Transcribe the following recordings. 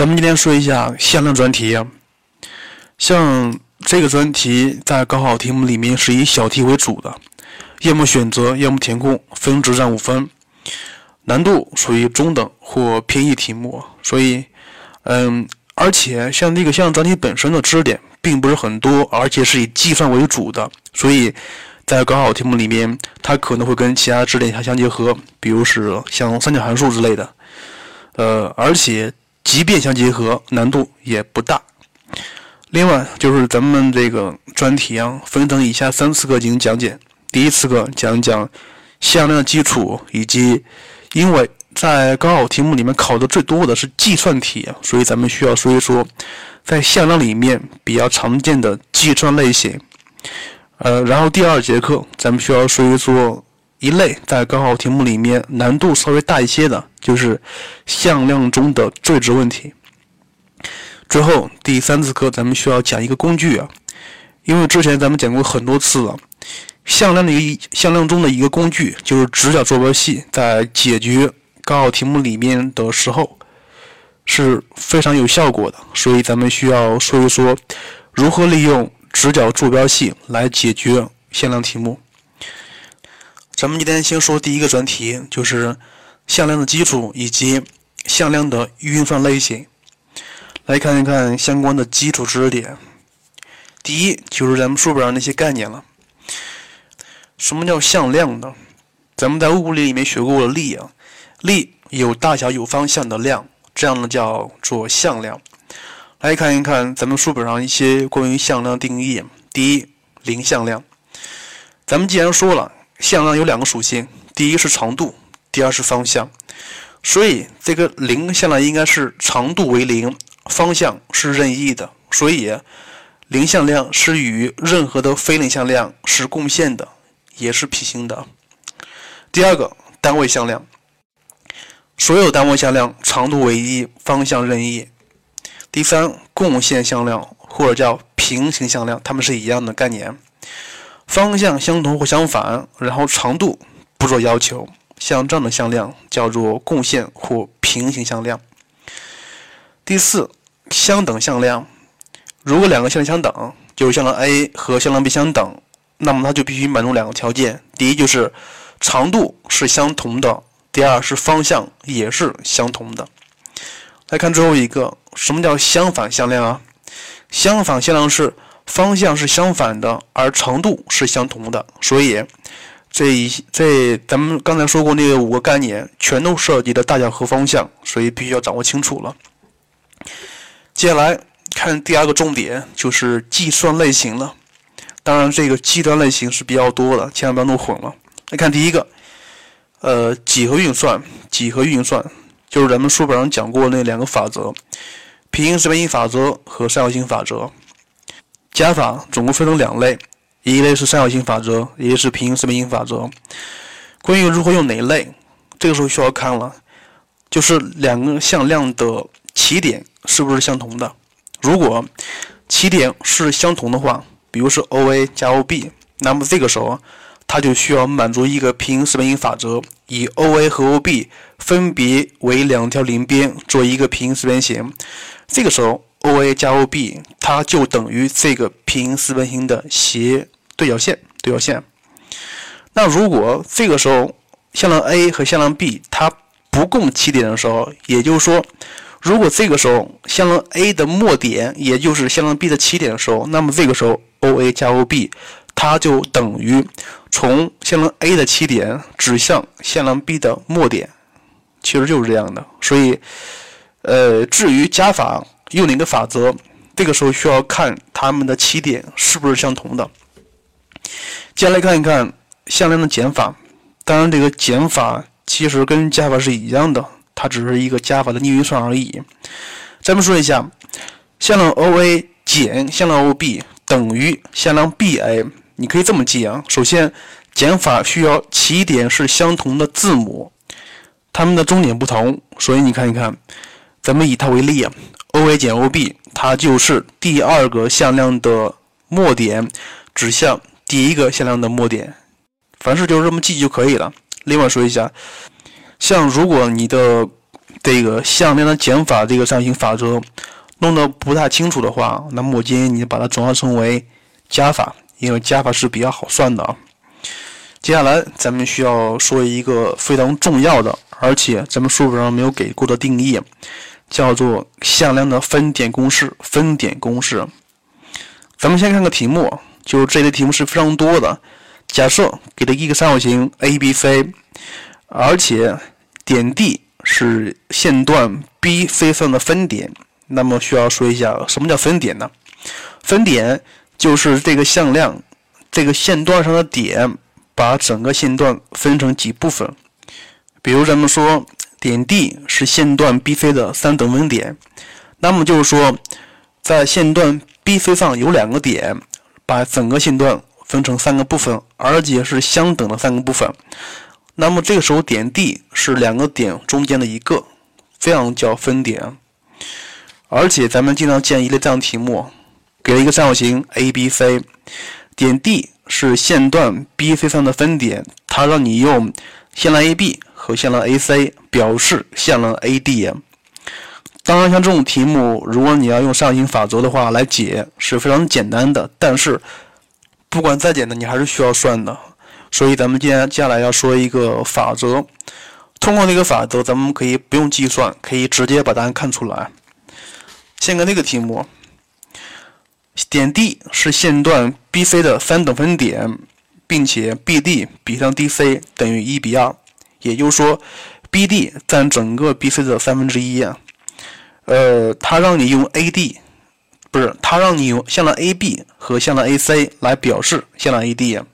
咱们今天说一下向量专题，像这个专题在高考题目里面是以小题为主的，要么选择，要么填空，分值占五分，难度属于中等或偏易题目，所以，嗯，而且像这个向量专题本身的知识点并不是很多，而且是以计算为主的，所以在高考题目里面，它可能会跟其他知识点相结合，比如是像三角函数之类的，呃，而且。即便相结合，难度也不大。另外，就是咱们这个专题啊，分成以下三次课进行讲解。第一次课讲讲向量基础，以及因为在高考题目里面考的最多的是计算题，所以咱们需要说一说在向量里面比较常见的计算类型。呃，然后第二节课咱们需要说一说。一类在高考题目里面难度稍微大一些的，就是向量中的最值问题。最后第三次课咱们需要讲一个工具啊，因为之前咱们讲过很多次了，向量的一向量中的一个工具就是直角坐标系，在解决高考题目里面的时候是非常有效果的，所以咱们需要说一说如何利用直角坐标系来解决向量题目。咱们今天先说第一个专题，就是向量的基础以及向量的运算类型。来看一看相关的基础知识点。第一就是咱们书本上那些概念了。什么叫向量呢？咱们在物理里面学过力啊，力有大小有方向的量，这样呢叫做向量。来看一看咱们书本上一些关于向量定义。第一，零向量。咱们既然说了。向量有两个属性，第一是长度，第二是方向。所以这个零向量应该是长度为零，方向是任意的。所以零向量是与任何的非零向量是共线的，也是平行的。第二个单位向量，所有单位向量长度为一，方向任意。第三共线向量或者叫平行向量，它们是一样的概念。方向相同或相反，然后长度不做要求，像这样的向量叫做共线或平行向量。第四，相等向量，如果两个向量相等，就是向量 A 和向量 B 相等，那么它就必须满足两个条件：第一就是长度是相同的；第二是方向也是相同的。来看最后一个，什么叫相反向量啊？相反向量是。方向是相反的，而长度是相同的，所以这一这咱们刚才说过那五个概念，全都涉及的大小和方向，所以必须要掌握清楚了。接下来看第二个重点，就是计算类型了。当然，这个计算类型是比较多的，千万不要弄混了。来看第一个，呃，几何运算，几何运算就是咱们书本上讲过那两个法则：平行四边形法则和三角形法则。加法总共分成两类，一类是三角形法则，一类是平行四边形法则。关于如何用哪一类，这个时候需要看了，就是两个向量的起点是不是相同的。如果起点是相同的话，比如是 OA 加 OB，那么这个时候它就需要满足一个平行四边形法则，以 OA 和 OB 分别为两条邻边做一个平行四边形。这个时候。OA 加 OB，它就等于这个平行四边形的斜对角线。对角线。那如果这个时候向量 A 和向量 B 它不共起点的时候，也就是说，如果这个时候向量 A 的末点也就是向量 B 的起点的时候，那么这个时候 OA 加 OB 它就等于从向量 A 的起点指向向量 B 的末点，其实就是这样的。所以，呃，至于加法。用哪个法则？这个时候需要看它们的起点是不是相同的。接下来看一看向量的减法。当然，这个减法其实跟加法是一样的，它只是一个加法的逆运算而已。咱们说一下，向量 OA 减向量 OB 等于向量 BA。你可以这么记啊。首先，减法需要起点是相同的字母，它们的终点不同，所以你看一看，咱们以它为例啊。OA 减 OB，它就是第二个向量的末点指向第一个向量的末点，凡事就这么记就可以了。另外说一下，像如果你的这个向量的减法这个三角形法则弄得不太清楚的话，那么我建议你把它转化成为加法，因为加法是比较好算的啊。接下来咱们需要说一个非常重要的，而且咱们书本上没有给过的定义，叫做向量的分点公式。分点公式，咱们先看个题目，就这类题目是非常多的。假设给了一个三角形 ABC，而且点 D 是线段 BC 上的分点，那么需要说一下什么叫分点呢？分点就是这个向量这个线段上的点。把整个线段分成几部分，比如咱们说点 D 是线段 BC 的三等分点，那么就是说在线段 BC 上有两个点，把整个线段分成三个部分，而且是相等的三个部分。那么这个时候点 D 是两个点中间的一个，这样叫分点。而且咱们经常见一类这样题目，给了一个三角形 ABC，点 D。是线段 BC 上的分点，它让你用线段 AB 和线段 AC 表示线段 AD。当然，像这种题目，如果你要用上行法则的话来解，是非常简单的。但是，不管再简单，你还是需要算的。所以，咱们今天接下来要说一个法则。通过那个法则，咱们可以不用计算，可以直接把答案看出来。先看这个题目。点 D 是线段 BC 的三等分点，并且 BD 比上 DC 等于一比二，也就是说，BD 占整个 BC 的三分之一。呃，它让你用 AD，不是，它让你用向量 AB 和向量 AC 来表示向量 AD 啊。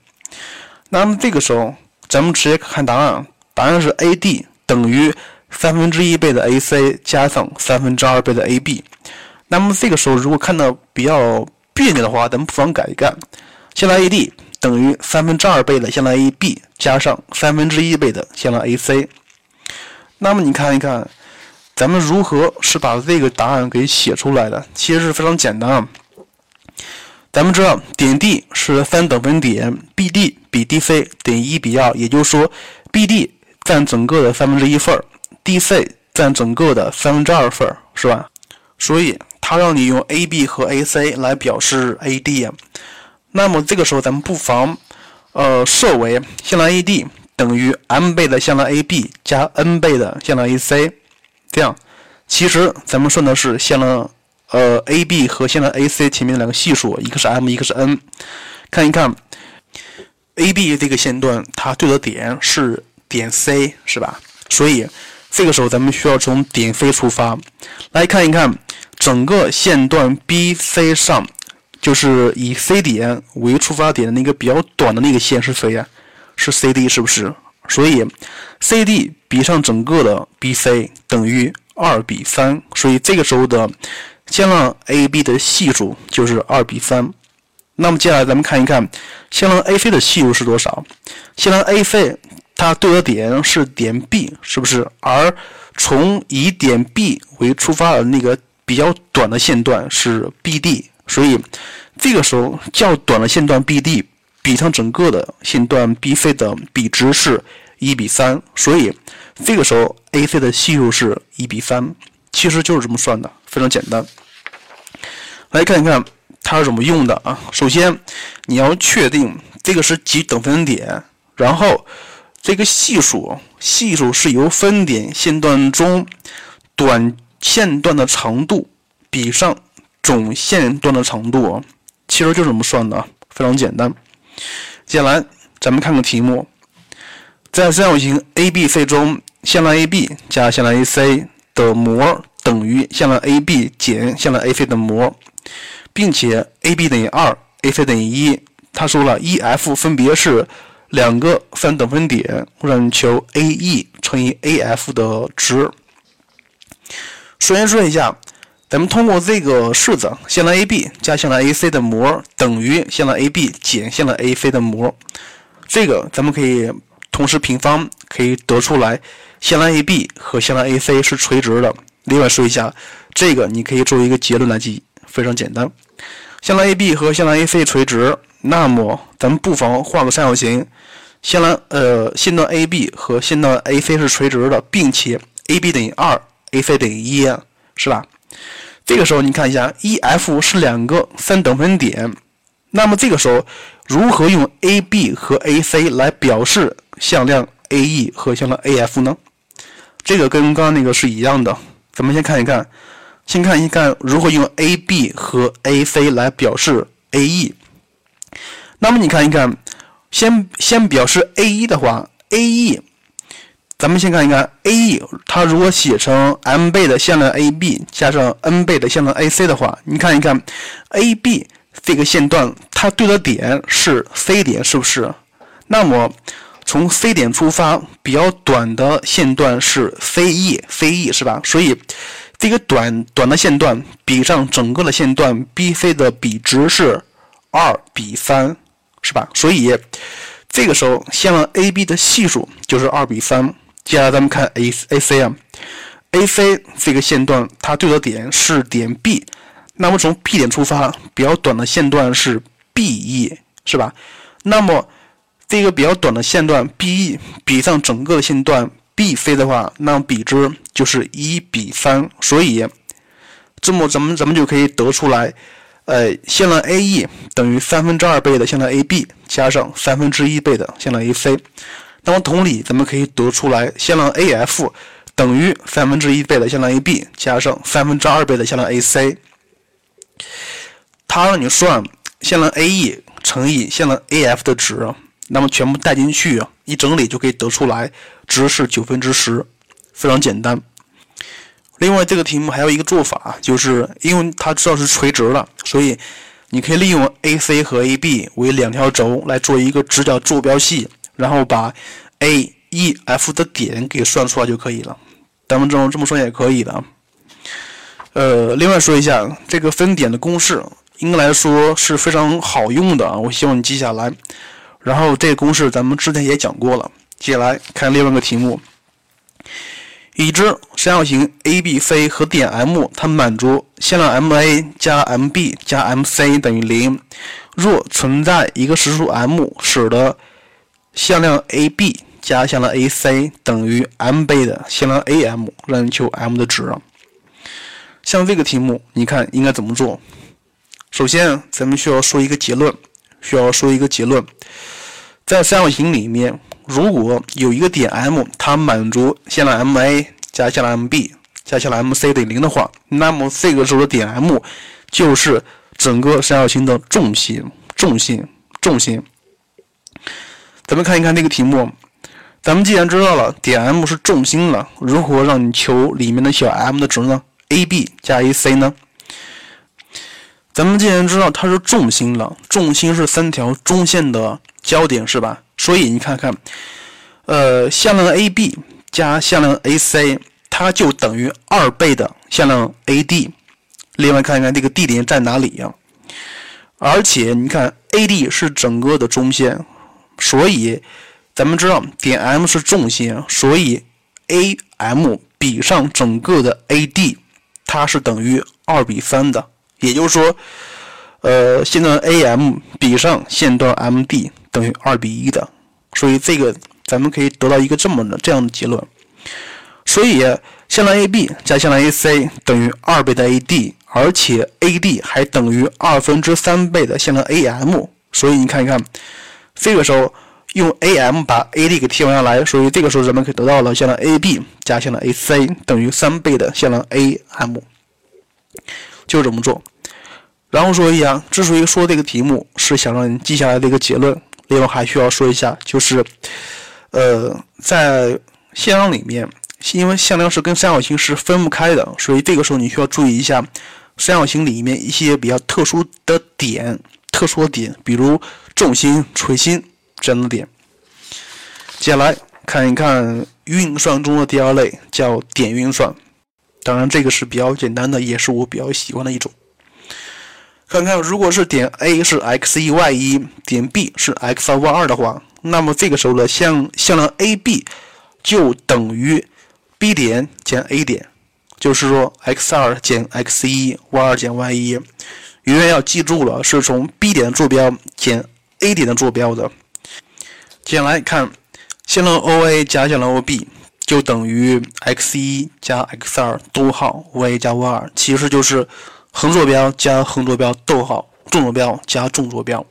那么这个时候，咱们直接看答案，答案是 AD 等于三分之一倍的 AC 加上三分之二倍的 AB。那么这个时候，如果看到比较别扭的话，咱们不妨改一改，向量 AD 等于三分之二倍的向量 AB 加上三分之一倍的向量 AC。那么你看一看，咱们如何是把这个答案给写出来的？其实是非常简单啊。咱们知道点 D 是三等分点，BD 比 DC 等于一比二，也就是说，BD 占整个的三分之一份，DC 占整个的三分之二份，是吧？所以。它让你用 AB 和 AC 来表示 AD，那么这个时候咱们不妨，呃，设为向量 AD 等于 m 倍的向量 AB 加 n 倍的向量 AC，这样，其实咱们算的是向量，呃，AB 和向量 AC 前面的两个系数，一个是 m，一个是 n。看一看，AB 这个线段它对的点是点 C，是吧？所以这个时候咱们需要从点 C 出发，来看一看。整个线段 BC 上，就是以 C 点为出发点的那个比较短的那个线是谁呀？是 CD 是不是？所以 CD 比上整个的 BC 等于二比三，所以这个时候的向量 AB 的系数就是二比三。那么接下来咱们看一看向量 AC 的系数是多少？向量 AC 它对的点是点 B，是不是？而从以点 B 为出发的那个。比较短的线段是 BD，所以这个时候较短的线段 BD 比上整个的线段 BC 的比值是一比三，所以这个时候 AC 的系数是一比三，其实就是这么算的，非常简单。来看一看它是怎么用的啊？首先你要确定这个是几等分点，然后这个系数系数是由分点线段中短。线段的长度比上总线段的长度，其实就是这么算的，非常简单。接下来咱们看个题目，在三角形 ABC 中，向量 AB 加向量 AC 的模等于向量 AB 减向量 AC 的模，并且 AB 等于二，AC 等于一。他说了，EF 分别是两个三等分点，让你求 AE 乘以 AF 的值。首先说一下，咱们通过这个式子，向量 AB 加向量 AC 的模等于向量 AB 减向量 AC 的模，这个咱们可以同时平方，可以得出来向量 AB 和向量 AC 是垂直的。另外说一下，这个你可以作为一个结论来记，非常简单。向量 AB 和向量 AC 垂直，那么咱们不妨画个三角形，向量呃线段 AB 和线段 AC 是垂直的，并且 AB 等于二。AC 等于一，是吧？这个时候你看一下，EF 是两个三等分点，那么这个时候如何用 AB 和 AC 来表示向量 AE 和向量 AF 呢？这个跟刚刚那个是一样的。咱们先看一看，先看一看如何用 AB 和 AC 来表示 AE。那么你看一看，先先表示 AE 的话，AE。咱们先看一看 AE，它如果写成 m 倍的向量 AB 加上 n 倍的向量 AC 的话，你看一看 AB 这个线段它对的点是 C 点，是不是？那么从 C 点出发，比较短的线段是 CE，CE 是吧？所以这个短短的线段比上整个的线段 BC 的比值是二比三，是吧？所以这个时候向量 AB 的系数就是二比三。接下来咱们看 A A C 啊，A C 这个线段它对的点是点 B，那么从 B 点出发，比较短的线段是 B E，是吧？那么这个比较短的线段 B E 比上整个的线段 B C 的话，那比值就是一比三，所以这么咱们咱们就可以得出来，呃，线段 A E 等于三分之二倍的线段 A B 加上三分之一倍的线段 A C。那么同理，咱们可以得出来，向量 AF 等于三分之一倍的向量 AB 加上三分之二倍的向量 AC。它让你算向量 AE 乘以向量 AF 的值，那么全部带进去，一整理就可以得出来，值是九分之十，非常简单。另外，这个题目还有一个做法，就是因为它知道是垂直的，所以你可以利用 AC 和 AB 为两条轴来做一个直角坐标系。然后把 A、E、F 的点给算出来就可以了。咱们这么这么说也可以的。呃，另外说一下这个分点的公式，应该来说是非常好用的啊。我希望你记下来。然后这个公式咱们之前也讲过了。接下来看另外一个题目：已知三角形 ABC 和点 M 它满足向量 MA 加 MB 加 MC 等于零。若存在一个实数 M，使得向量 AB 加向量 AC 等于 m 倍的向量 AM，让你求 m 的值。像这个题目，你看应该怎么做？首先，咱们需要说一个结论，需要说一个结论。在三角形里面，如果有一个点 M，它满足向量 MA 加向量 MB 加向量 MC 等于零的话，那么这个时候的点 M 就是整个三角形的重心，重心，重心。咱们看一看这个题目，咱们既然知道了点 M 是重心了，如何让你求里面的小 m 的值呢？AB 加 AC 呢？咱们既然知道它是重心了，重心是三条中线的交点，是吧？所以你看看，呃，向量 AB 加向量 AC，它就等于二倍的向量 AD。另外看一看这个地点在哪里呀？而且你看 AD 是整个的中线。所以，咱们知道点 M 是重心，所以 AM 比上整个的 AD，它是等于二比三的。也就是说，呃，线段 AM 比上线段 MD 等于二比一的。所以这个咱们可以得到一个这么的这样的结论。所以，向量 AB 加向量 AC 等于二倍的 AD，而且 AD 还等于二分之三倍的向量 AM。所以你看一看。这个时候用 AM 把 AD 给替换下来，所以这个时候咱们可以得到了向量 AB 加向量 AC 等于三倍的向量 AM，就这么做。然后说一下，之所以说这个题目是想让你记下来的一个结论，另外还需要说一下，就是呃，在向量里面，因为向量是跟三角形是分不开的，所以这个时候你需要注意一下三角形里面一些比较特殊的点。特殊的点，比如重心、垂心这样的点。接下来看一看运算中的第二类，叫点运算。当然，这个是比较简单的，也是我比较喜欢的一种。看看，如果是点 A 是 x 一 y 一，点 B 是 x 二 y 二的话，那么这个时候的向向量 AB 就等于 B 点减 A 点，就是说 x 二减 x 一，y 二减 y 一。永远要记住了，是从 B 点的坐标减 A 点的坐标的。接下来看向量 OA 加向量 OB 就等于 x 一加 x 二逗号 y 加 y 二，其实就是横坐标加横坐标逗号纵坐标加纵坐标。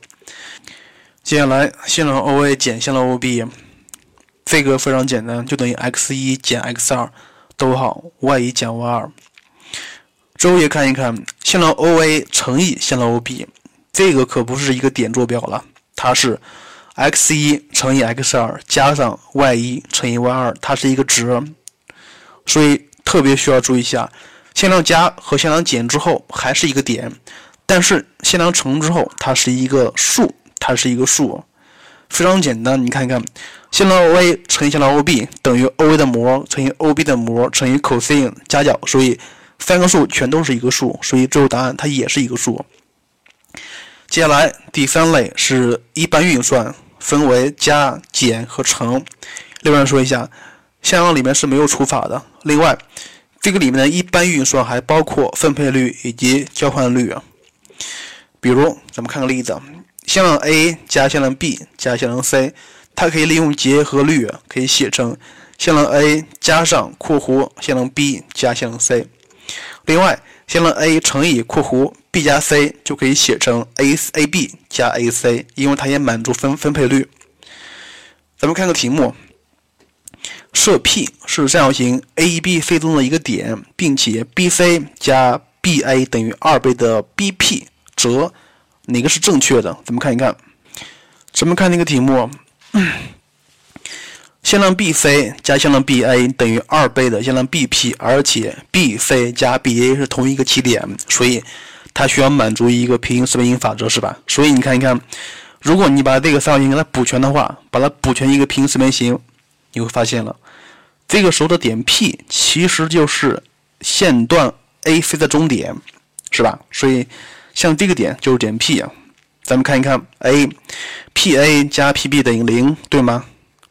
接下来向量 OA 减向量 OB，这个非常简单，就等于 x 一减 x 二逗号 y 一减 y 二。周也看一看向量 OA 乘以向量 OB，这个可不是一个点坐标了，它是。x 一乘以 x 二加上 y 一乘以 y 二，它是一个值，所以特别需要注意一下，向量加和向量减之后还是一个点，但是向量乘之后它是一个数，它是一个数，非常简单。你看一看，向量 OA 乘以向量 OB 等于 OA 的模乘以 OB 的模乘以 cos 加角，所以三个数全都是一个数，所以最后答案它也是一个数。接下来第三类是一般运算。分为加、减和乘。另外说一下，向量里面是没有除法的。另外，这个里面的一般运算还包括分配率以及交换率。比如，咱们看个例子：向量 a 加向量 b 加向量 c，它可以利用结合律，可以写成向量 a 加上括弧向量 b 加向量 c。另外，向量 a 乘以括弧 b 加 c 就可以写成 a a b 加 a c，因为它也满足分分配率。咱们看个题目，设 P 是三角形 AEBC 中的一个点，并且 BC 加 BA 等于二倍的 BP，则哪个是正确的？咱们看一看。咱们看那个题目。嗯向量 BC 加向量 BA 等于二倍的向量 BP，而且 BC 加 BA 是同一个起点，所以它需要满足一个平行四边形法则，是吧？所以你看一看，如果你把这个三角形给它补全的话，把它补全一个平行四边形，你会发现了，这个时候的点 P 其实就是线段 AC 的中点，是吧？所以像这个点就是点 P 啊。咱们看一看 A，PA 加 PB 等于零，对吗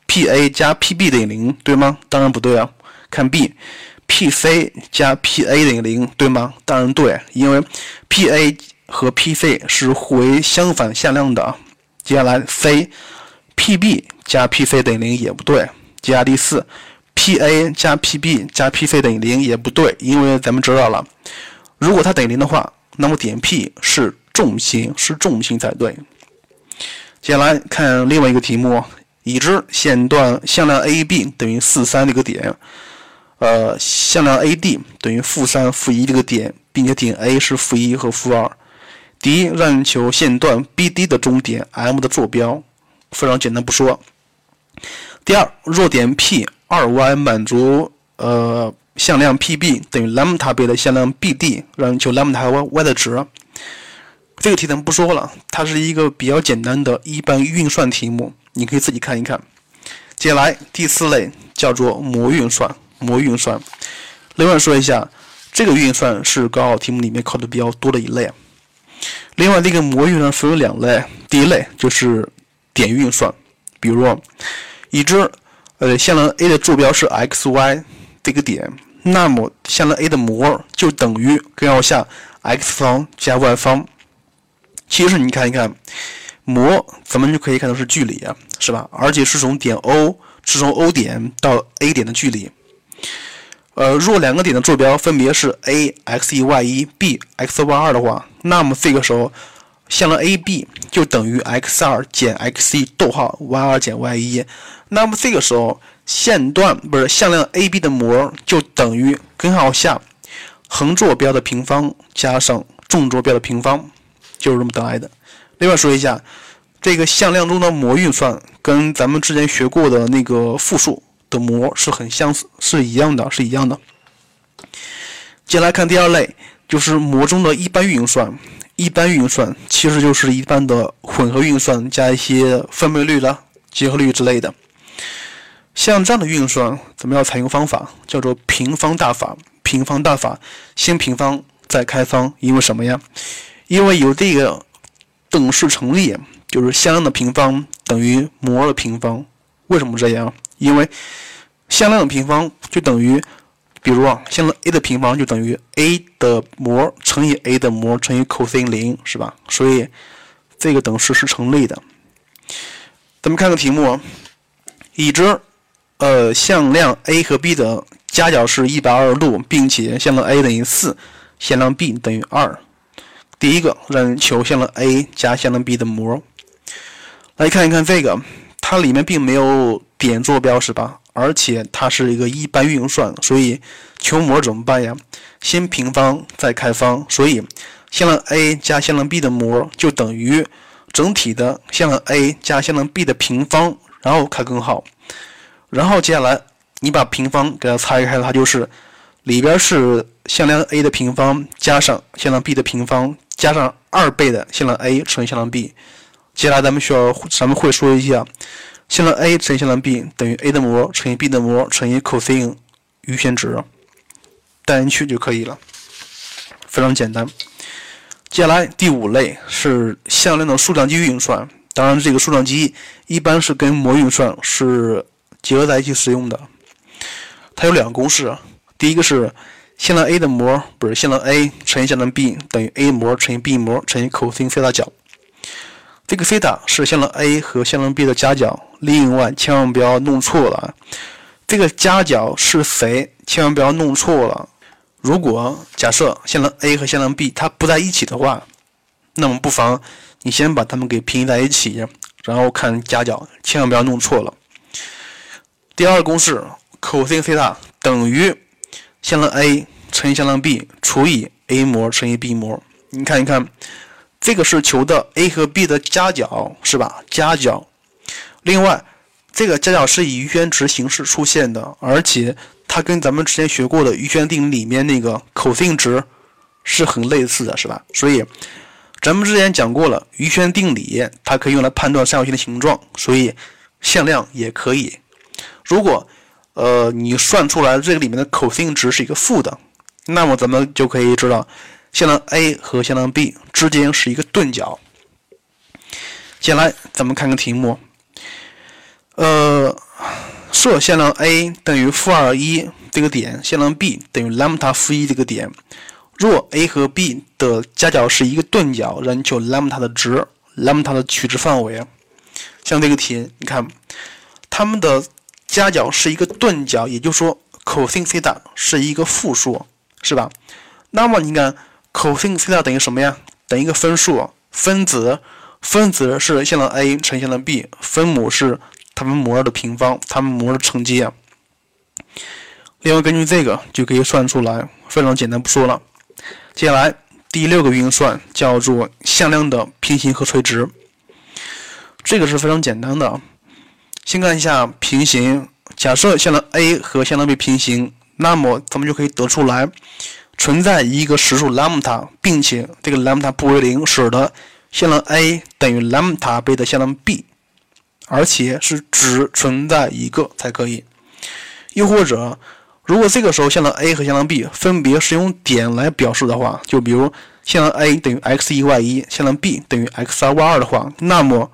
？P_A 加 P_B 等于零，对吗？当然不对啊。看 B，P_C 加 P_A 等于零，对吗？当然对，因为 P_A 和 P_C 是互为相反向量的。接下来 C，P_B 加 P_C 等于零也不对。接下来第四，P_A 加 P_B 加 P_C 等于零也不对，因为咱们知道了，如果它等于零的话，那么点 P 是重心，是重心才对。接下来看另外一个题目。已知线段向量 AB 等于四三这个点，呃，向量 AD 等于负三负一这个点，并且点 A 是负一和负二。第一，让你求线段 BD 的中点 M 的坐标，非常简单不说。第二，若点 P 二 y 满足呃向量 PB 等于 lambda 倍的向量 BD，让你求 lambda y y 的值。这个题咱们不说了，它是一个比较简单的一般运算题目。你可以自己看一看。接下来第四类叫做模运算，模运算。另外说一下，这个运算是高考题目里面考的比较多的一类。另外，这个模运算分为两类，第一类就是点运算，比如已知呃向量 a 的坐标是 x y 这个点，那么向量 a 的模就等于根号下 x 方加 y 方。其实你看一看。模咱们就可以看到是距离啊，是吧？而且是从点 O 是从 O 点到 A 点的距离。呃，若两个点的坐标分别是 a x 一 y 一 b x y 二的话，那么这个时候向量 AB 就等于 x 二减 x 一逗号 y 二减 y 一。那么这个时候线段不是向量 AB 的模就等于根号下横坐标的平方加上纵坐标的平方，就是这么得来的。另外说一下，这个向量中的模运算跟咱们之前学过的那个复数的模是很相似，是一样的，是一样的。接下来看第二类，就是模中的一般运算。一般运算其实就是一般的混合运算加一些分配率的结合律之类的。像这样的运算，咱们要采用方法叫做平方大法。平方大法，先平方再开方，因为什么呀？因为有这个。等式成立，就是向量的平方等于模的平方。为什么这样？因为向量的平方就等于，比如啊，向量 a 的平方就等于 a 的模乘以 a 的模乘以 cos 零，是吧？所以这个等式是成立的。咱们看个题目，已知呃，向量 a 和 b 的夹角是一百二十度，并且向量 a 等于四，向量 b 等于二。第一个，让人求向量 a 加向量 b 的模。来看一看这个，它里面并没有点坐标是吧？而且它是一个一般运算，所以求模怎么办呀？先平方再开方，所以向量 a 加向量 b 的模就等于整体的向量 a 加向量 b 的平方，然后开根号。然后接下来你把平方给它拆开，它就是里边是向量 a 的平方加上向量 b 的平方。加上二倍的向量 a 乘以向量 b，接下来咱们需要咱们会说一下，向量 a 乘以向量 b 等于 a 的模乘以 b 的模乘以 cosine 余弦值，代进去就可以了，非常简单。接下来第五类是向量的数量积运算，当然这个数量积一般是跟模运算是结合在一起使用的。它有两个公式，第一个是。向量 a 的模不是向量 a 乘以向量 b 等于 a 模乘以 b 模乘以 cos 西塔角。这个西塔是向量 a 和向量 b 的夹角。另外，千万不要弄错了，这个夹角是谁？千万不要弄错了。如果假设向量 a 和向量 b 它不在一起的话，那么不妨你先把它们给平移在一起，然后看夹角，千万不要弄错了。第二个公式 cos 西塔等于。向量 a 乘以向量 b 除以 a 模乘以 b 模，你看一看，这个是求的 a 和 b 的夹角，是吧？夹角。另外，这个夹角是以余弦值形式出现的，而且它跟咱们之前学过的余弦定理里面那个 cos 值是很类似的，是吧？所以，咱们之前讲过了，余弦定理它可以用来判断三角形的形状，所以向量也可以。如果呃，你算出来这个里面的 cos 值是一个负的，那么咱们就可以知道向量 a 和向量 b 之间是一个钝角。接下来咱们看个题目，呃，设向量 a 等于负二一这个点，向量 b 等于 lambda 负一这个点。若 a 和 b 的夹角是一个钝角，让你求 lambda 的值，lambda 的取值范围。像这个题，你看它们的。夹角是一个钝角，也就是说，cos 西塔是一个负数，是吧？那么你看，cos 西塔等于什么呀？等于一个分数，分子，分子是向量 a 乘向量 b，分母是它们模的平方，它们模的乘积啊。另外，根据这个就可以算出来，非常简单，不说了。接下来第六个运算叫做向量的平行和垂直，这个是非常简单的。先看一下平行，假设向量 a 和向量 b 平行，那么咱们就可以得出来存在一个实数 lambda，并且这个 lambda 不为零，使得向量 a 等于 lambda 倍的向量 b，而且是只存在一个才可以。又或者，如果这个时候向量 a 和向量 b 分别是用点来表示的话，就比如向量 a 等于 x 一 y 一，向量 b 等于 x 二 y 二的话，那么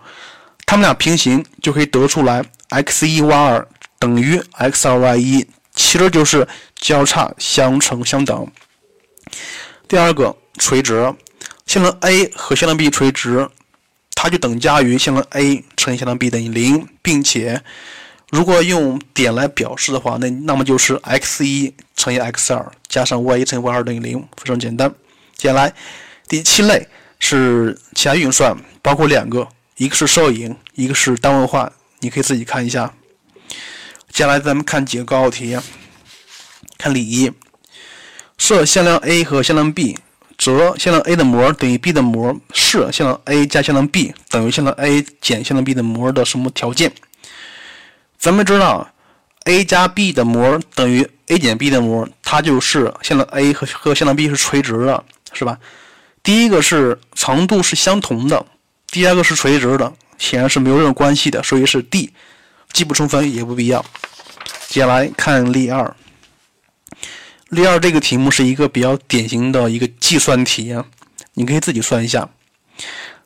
它们俩平行就可以得出来，x 一 y 二等于 x 二 y 一，其实就是交叉相乘相等。第二个垂直，向量 a 和向量 b 垂直，它就等价于向量 a 乘以向量 b 等于零，并且如果用点来表示的话，那那么就是 x 一乘以 x 二加上 y 一乘以 y 二等于零，非常简单。接下来第七类是其他运算，包括两个。一个是摄影，一个是单位化，你可以自己看一下。接下来咱们看几个高考题，看例一：设向量 a 和向量 b，则向量 a 的模等于 b 的模是向量 a 加向量 b 等于向量 a 减向量 b 的模的什么条件？咱们知道 a 加 b 的模等于 a 减 b 的模，它就是向量 a 和和向量 b 是垂直的，是吧？第一个是长度是相同的。第二个是垂直的，显然是没有任何关系的，所以是 D，既不充分也不必要。接下来看例二，例二这个题目是一个比较典型的一个计算题啊，你可以自己算一下，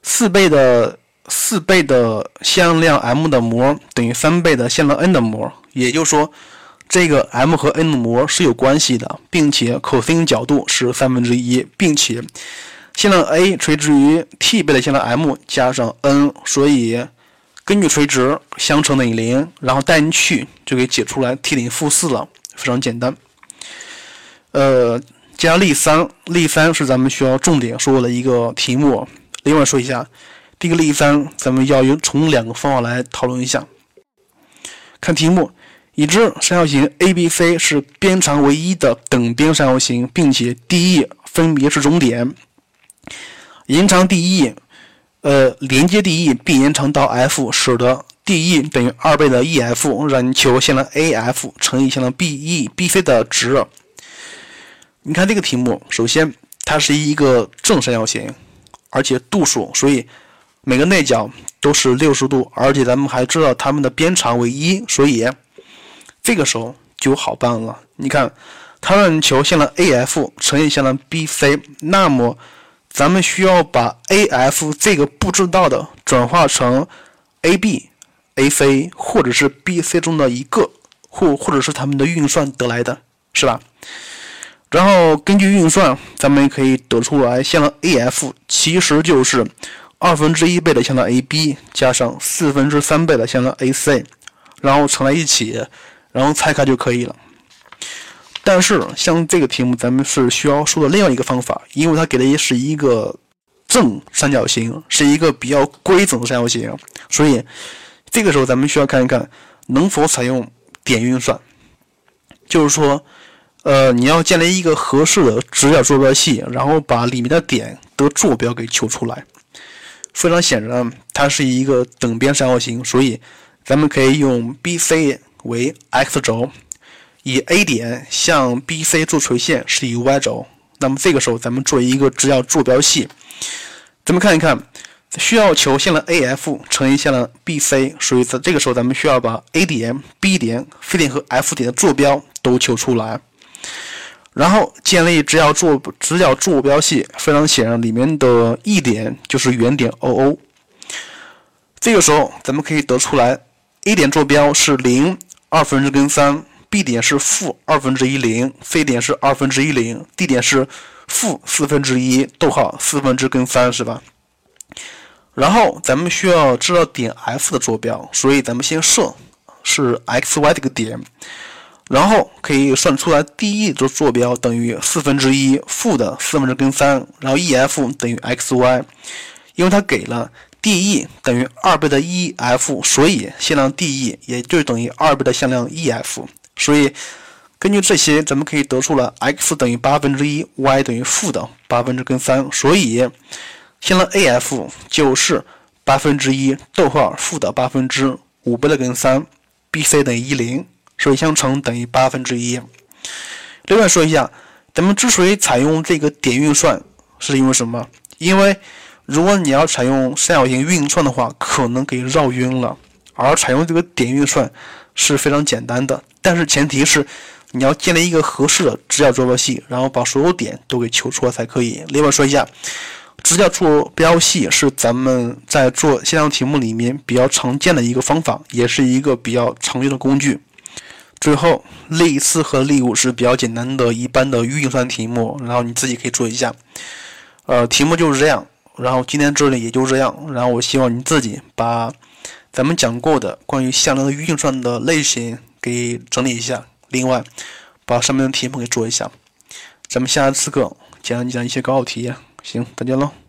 四倍的四倍的向量 m 的模等于三倍的向量 n 的模，也就是说，这个 m 和 n 的模是有关系的，并且 cos 角度是三分之一，并且。向量 a 垂直于 t 倍的向量 m 加上 n，所以根据垂直相乘等于零，然后带进去就给解出来 t 等于负四了，非常简单。呃，加例三，例三是咱们需要重点说的一个题目。另外说一下，第一个例三，咱们要用从两个方法来讨论一下。看题目，已知三角形 ABC 是边长为一的等边三角形，并且 DE 分别是中点，延长 DE。呃，连接 DE 并延长到 F，使得 DE 等于二倍的 EF，让你求向量 AF 乘以向量 BE，BC 的值。你看这个题目，首先它是一个正三角形，而且度数，所以每个内角都是六十度，而且咱们还知道它们的边长为一，所以这个时候就好办了。你看，它让你求向量 AF 乘以向量 BC，那么。咱们需要把 AF 这个不知道的转化成 AB、AC 或者是 BC 中的一个，或或者是它们的运算得来的，是吧？然后根据运算，咱们可以得出来，向量 AF 其实就是二分之一倍的向量 AB 加上四分之三倍的向量 AC，然后乘在一起，然后拆开就可以了。但是像这个题目，咱们是需要说的另外一个方法，因为它给的也是一个正三角形，是一个比较规整的三角形，所以这个时候咱们需要看一看能否采用点运算，就是说，呃，你要建立一个合适的直角坐标系，然后把里面的点的坐标给求出来。非常显然，它是一个等边三角形，所以咱们可以用 BC 为 x 轴。以 A 点向 BC 做垂线是以 y 轴，那么这个时候咱们做一个直角坐标系，咱们看一看，需要求向量 AF 乘以向量 BC，所以在这个时候咱们需要把 A 点、B 点、C 点和 F 点的坐标都求出来，然后建立直角坐直角坐标系，非常显然里面的 E 点就是原点 OO，这个时候咱们可以得出来 A 点坐标是零二分之根三。B 点是负二分之一零，C 点是二分之一零，D 点是负四分之一逗号四分之根三，是吧？然后咱们需要知道点 F 的坐标，所以咱们先设是 x y 这个点，然后可以算出来 DE 的坐标等于四分之一负的四分之根三，然后 EF 等于 x y，因为它给了。DE 等于二倍的 EF，所以向量 DE 也就等于二倍的向量 EF。所以，根据这些，咱们可以得出了 x 等于八分之一，y 等于负的八分之根三，所以向量 AF 就是八分之一逗号负的八分之五倍的根三，BC 等于一零，所以相乘等于八分之一。另外说一下，咱们之所以采用这个点运算，是因为什么？因为如果你要采用三角形运算的话，可能给绕晕了，而采用这个点运算是非常简单的。但是前提是你要建立一个合适的直角坐标系，然后把所有点都给求出来才可以。另外说一下，直角坐标系是咱们在做线上题目里面比较常见的一个方法，也是一个比较常用的工具。最后，例四和例五是比较简单的一般的运算题目，然后你自己可以做一下。呃，题目就是这样，然后今天这里也就这样，然后我希望你自己把咱们讲过的关于向量的运算的类型。给整理一下，另外把上面的题目给做一下。咱们下次课讲一讲一些高考题，行，再见喽。